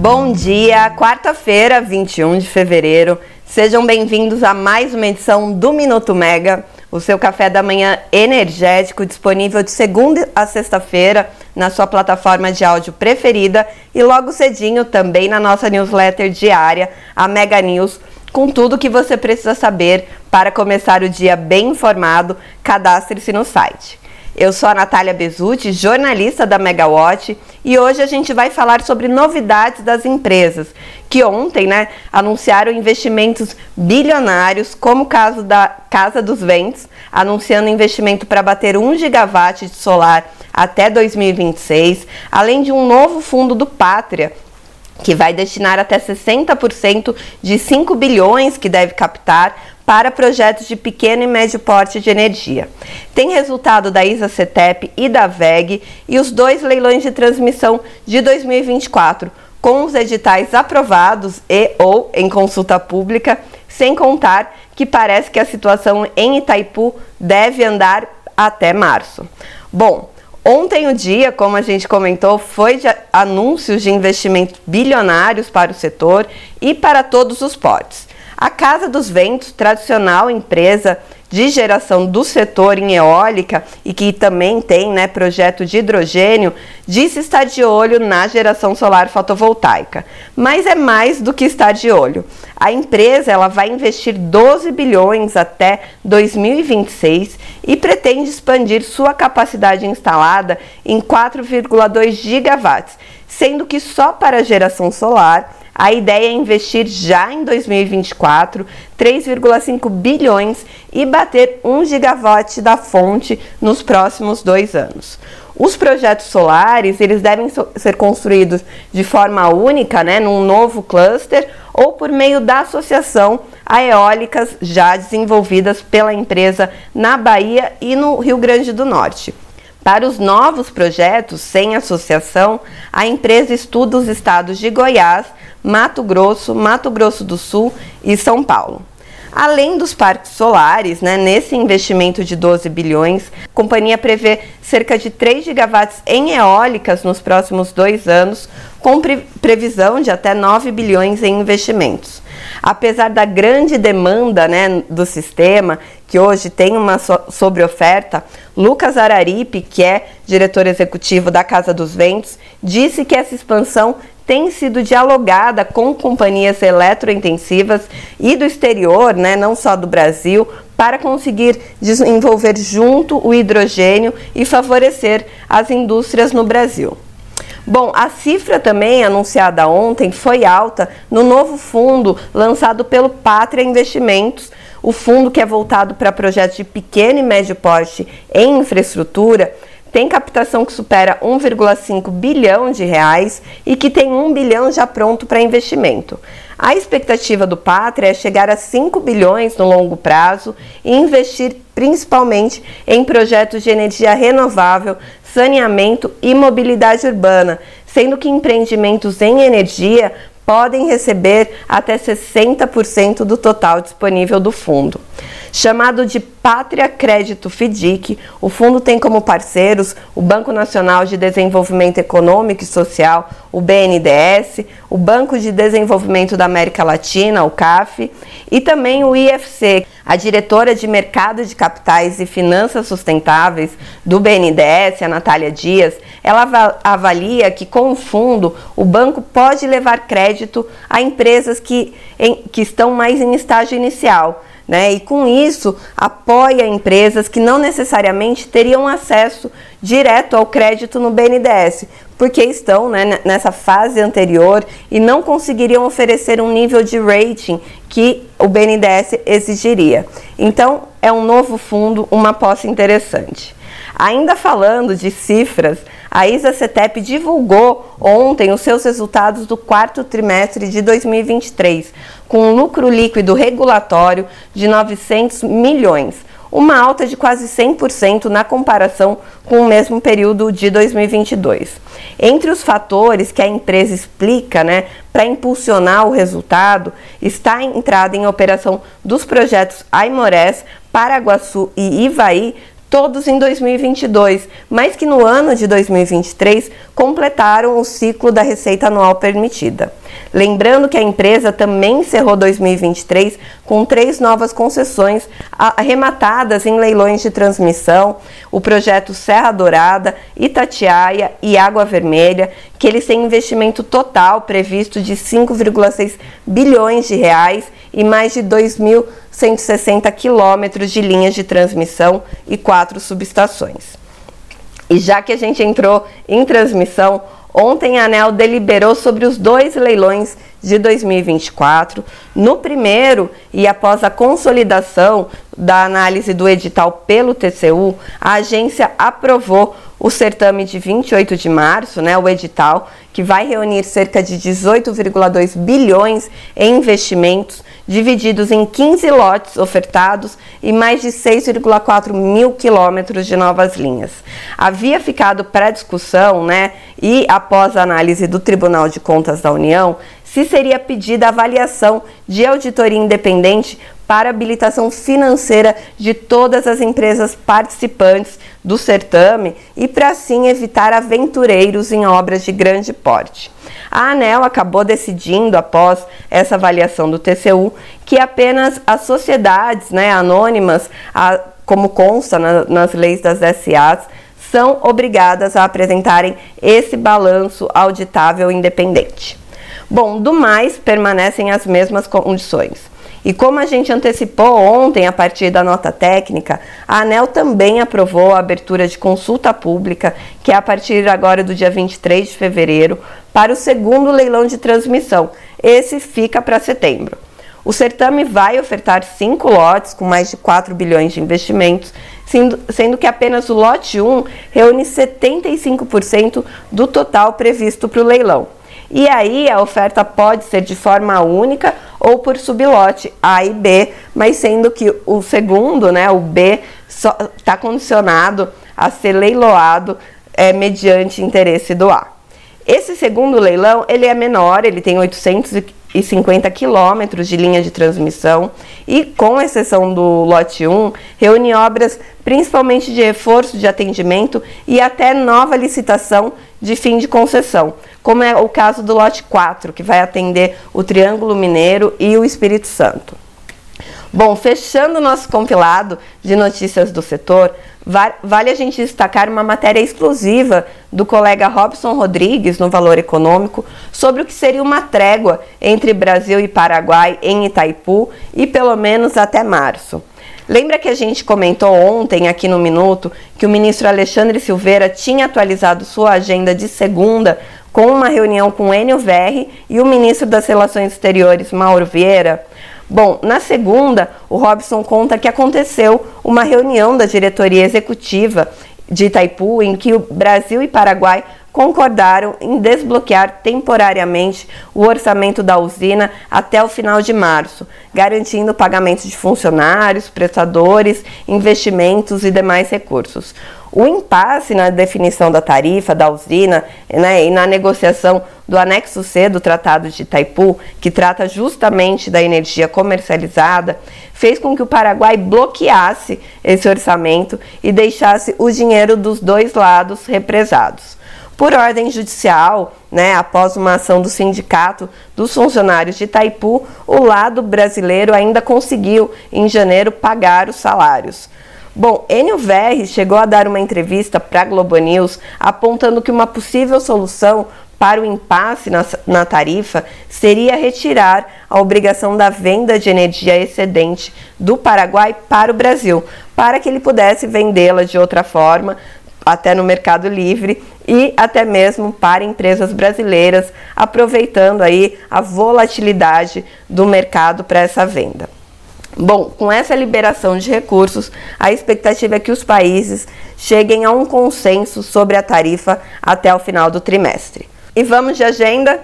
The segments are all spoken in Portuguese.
Bom dia, quarta-feira, 21 de fevereiro. Sejam bem-vindos a mais uma edição do Minuto Mega, o seu café da manhã energético, disponível de segunda a sexta-feira na sua plataforma de áudio preferida e logo cedinho também na nossa newsletter diária, a Mega News, com tudo que você precisa saber para começar o dia bem informado. Cadastre-se no site. Eu sou a Natália Bezutti, jornalista da Megawatt, e hoje a gente vai falar sobre novidades das empresas, que ontem né, anunciaram investimentos bilionários, como o caso da Casa dos Ventos, anunciando investimento para bater 1 gigawatt de solar até 2026, além de um novo fundo do Pátria, que vai destinar até 60% de 5 bilhões que deve captar para projetos de pequeno e médio porte de energia. Tem resultado da ISA CETEP e da VEG e os dois leilões de transmissão de 2024, com os editais aprovados e ou em consulta pública, sem contar que parece que a situação em Itaipu deve andar até março. Bom, Ontem o dia, como a gente comentou, foi de anúncios de investimentos bilionários para o setor e para todos os portes. A Casa dos Ventos, tradicional empresa de geração do setor em eólica e que também tem né, projeto de hidrogênio, disse estar de olho na geração solar fotovoltaica. Mas é mais do que estar de olho. A empresa ela vai investir 12 bilhões até 2026 e pretende expandir sua capacidade instalada em 4,2 gigawatts, sendo que só para a geração solar a ideia é investir já em 2024 3,5 bilhões e bater 1 gigawatt da fonte nos próximos dois anos. Os projetos solares eles devem ser construídos de forma única, né, num novo cluster ou por meio da associação a eólicas já desenvolvidas pela empresa na Bahia e no Rio Grande do Norte. Para os novos projetos sem associação, a empresa estuda os estados de Goiás, Mato Grosso, Mato Grosso do Sul e São Paulo. Além dos parques solares, né, nesse investimento de 12 bilhões, a companhia prevê cerca de 3 gigawatts em eólicas nos próximos dois anos, com pre previsão de até 9 bilhões em investimentos. Apesar da grande demanda né, do sistema, que hoje tem uma so sobreoferta, Lucas Araripe, que é diretor executivo da Casa dos Ventos, disse que essa expansão tem sido dialogada com companhias eletrointensivas e do exterior, né, não só do Brasil, para conseguir desenvolver junto o hidrogênio e favorecer as indústrias no Brasil. Bom, a cifra também anunciada ontem foi alta no novo fundo lançado pelo Pátria Investimentos, o fundo que é voltado para projetos de pequeno e médio porte em infraestrutura tem captação que supera 1,5 bilhão de reais e que tem 1 bilhão já pronto para investimento. A expectativa do Pátria é chegar a 5 bilhões no longo prazo e investir principalmente em projetos de energia renovável, saneamento e mobilidade urbana, sendo que empreendimentos em energia podem receber até 60% do total disponível do fundo. Chamado de Pátria Crédito FIDIC, o fundo tem como parceiros o Banco Nacional de Desenvolvimento Econômico e Social, o BNDES, o Banco de Desenvolvimento da América Latina, o CAF, e também o IFC, a diretora de Mercado de Capitais e Finanças Sustentáveis do BNDES, a Natália Dias, ela avalia que com o fundo o banco pode levar crédito a empresas que, em, que estão mais em estágio inicial né? E com isso apoia empresas que não necessariamente teriam acesso direto ao crédito no BNDES, porque estão né, nessa fase anterior e não conseguiriam oferecer um nível de rating que o BNDES exigiria. Então, é um novo fundo, uma posse interessante. Ainda falando de cifras, a ISA CETEP divulgou ontem os seus resultados do quarto trimestre de 2023, com um lucro líquido regulatório de 900 milhões, uma alta de quase 100% na comparação com o mesmo período de 2022. Entre os fatores que a empresa explica né, para impulsionar o resultado está a entrada em operação dos projetos Aimorés, Paraguaçu e Ivaí, todos em 2022, mas que no ano de 2023 completaram o ciclo da receita anual permitida. Lembrando que a empresa também encerrou 2023 com três novas concessões arrematadas em leilões de transmissão, o projeto Serra Dourada, Itatiaia e Água Vermelha, que eles têm investimento total previsto de 5,6 bilhões de reais e mais de 2.160 quilômetros de linhas de transmissão e quatro subestações. E já que a gente entrou em transmissão, Ontem a ANEL deliberou sobre os dois leilões de 2024. No primeiro, e após a consolidação da análise do edital pelo TCU, a agência aprovou o certame de 28 de março, né, o edital, que vai reunir cerca de 18,2 bilhões em investimentos, divididos em 15 lotes ofertados e mais de 6,4 mil quilômetros de novas linhas. Havia ficado pré-discussão, né, e após a análise do Tribunal de Contas da União, se seria pedida avaliação de auditoria independente para habilitação financeira de todas as empresas participantes do certame e para assim evitar aventureiros em obras de grande porte. A ANEL acabou decidindo, após essa avaliação do TCU, que apenas as sociedades né, anônimas, a, como consta na, nas leis das SAs, são obrigadas a apresentarem esse balanço auditável independente. Bom, do mais, permanecem as mesmas condições. E como a gente antecipou ontem a partir da nota técnica, a ANEL também aprovou a abertura de consulta pública, que é a partir agora do dia 23 de fevereiro, para o segundo leilão de transmissão. Esse fica para setembro. O certame vai ofertar cinco lotes com mais de 4 bilhões de investimentos, sendo, sendo que apenas o lote 1 reúne 75% do total previsto para o leilão. E aí a oferta pode ser de forma única ou por sublote A e B, mas sendo que o segundo, né, o B, está condicionado a ser leiloado é, mediante interesse do A. Esse segundo leilão ele é menor, ele tem 850 quilômetros de linha de transmissão e, com exceção do lote 1, reúne obras principalmente de reforço de atendimento e até nova licitação de fim de concessão, como é o caso do lote 4, que vai atender o Triângulo Mineiro e o Espírito Santo. Bom, fechando o nosso compilado de notícias do setor, vale a gente destacar uma matéria exclusiva do colega Robson Rodrigues no Valor Econômico sobre o que seria uma trégua entre Brasil e Paraguai em Itaipu e pelo menos até março. Lembra que a gente comentou ontem aqui no Minuto que o ministro Alexandre Silveira tinha atualizado sua agenda de segunda com uma reunião com Enio Verri e o ministro das Relações Exteriores, Mauro Vieira? Bom, na segunda, o Robson conta que aconteceu uma reunião da diretoria executiva de Itaipu em que o Brasil e Paraguai concordaram em desbloquear temporariamente o orçamento da usina até o final de março, garantindo o pagamento de funcionários, prestadores, investimentos e demais recursos. O impasse na definição da tarifa da usina né, e na negociação do anexo C do Tratado de Itaipu, que trata justamente da energia comercializada, fez com que o Paraguai bloqueasse esse orçamento e deixasse o dinheiro dos dois lados represados por ordem judicial, né, após uma ação do sindicato dos funcionários de Itaipu, o lado brasileiro ainda conseguiu, em janeiro, pagar os salários. Bom, Enio Verri chegou a dar uma entrevista para a Globo News apontando que uma possível solução para o impasse na, na, tarifa seria retirar a obrigação da venda de energia excedente do Paraguai para o Brasil, para que ele pudesse vendê-la de outra forma, até no Mercado Livre e até mesmo para empresas brasileiras, aproveitando aí a volatilidade do mercado para essa venda. Bom, com essa liberação de recursos, a expectativa é que os países cheguem a um consenso sobre a tarifa até o final do trimestre. E vamos de agenda?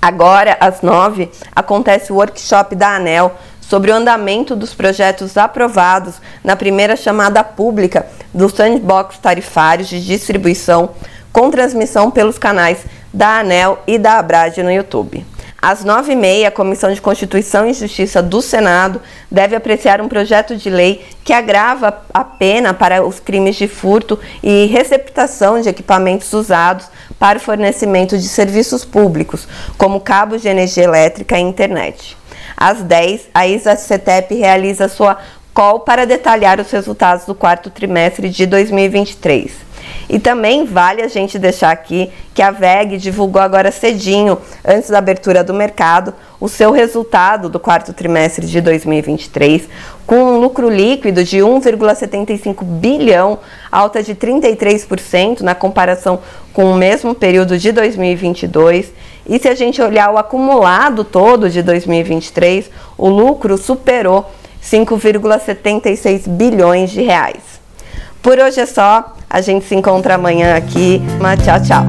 Agora, às nove, acontece o workshop da ANEL sobre o andamento dos projetos aprovados na primeira chamada pública dos sandbox tarifários de distribuição com transmissão pelos canais da ANEL e da Abrade no YouTube. Às nove e meia, a Comissão de Constituição e Justiça do Senado deve apreciar um projeto de lei que agrava a pena para os crimes de furto e receptação de equipamentos usados para o fornecimento de serviços públicos, como cabos de energia elétrica e internet. Às 10, a ISA-CETEP realiza sua call para detalhar os resultados do quarto trimestre de 2023. E também vale a gente deixar aqui que a VEG divulgou agora cedinho, antes da abertura do mercado, o seu resultado do quarto trimestre de 2023, com um lucro líquido de 1,75 bilhão, alta de 33% na comparação com o mesmo período de 2022. E se a gente olhar o acumulado todo de 2023, o lucro superou 5,76 bilhões de reais. Por hoje é só. A gente se encontra amanhã aqui. Mas tchau, tchau.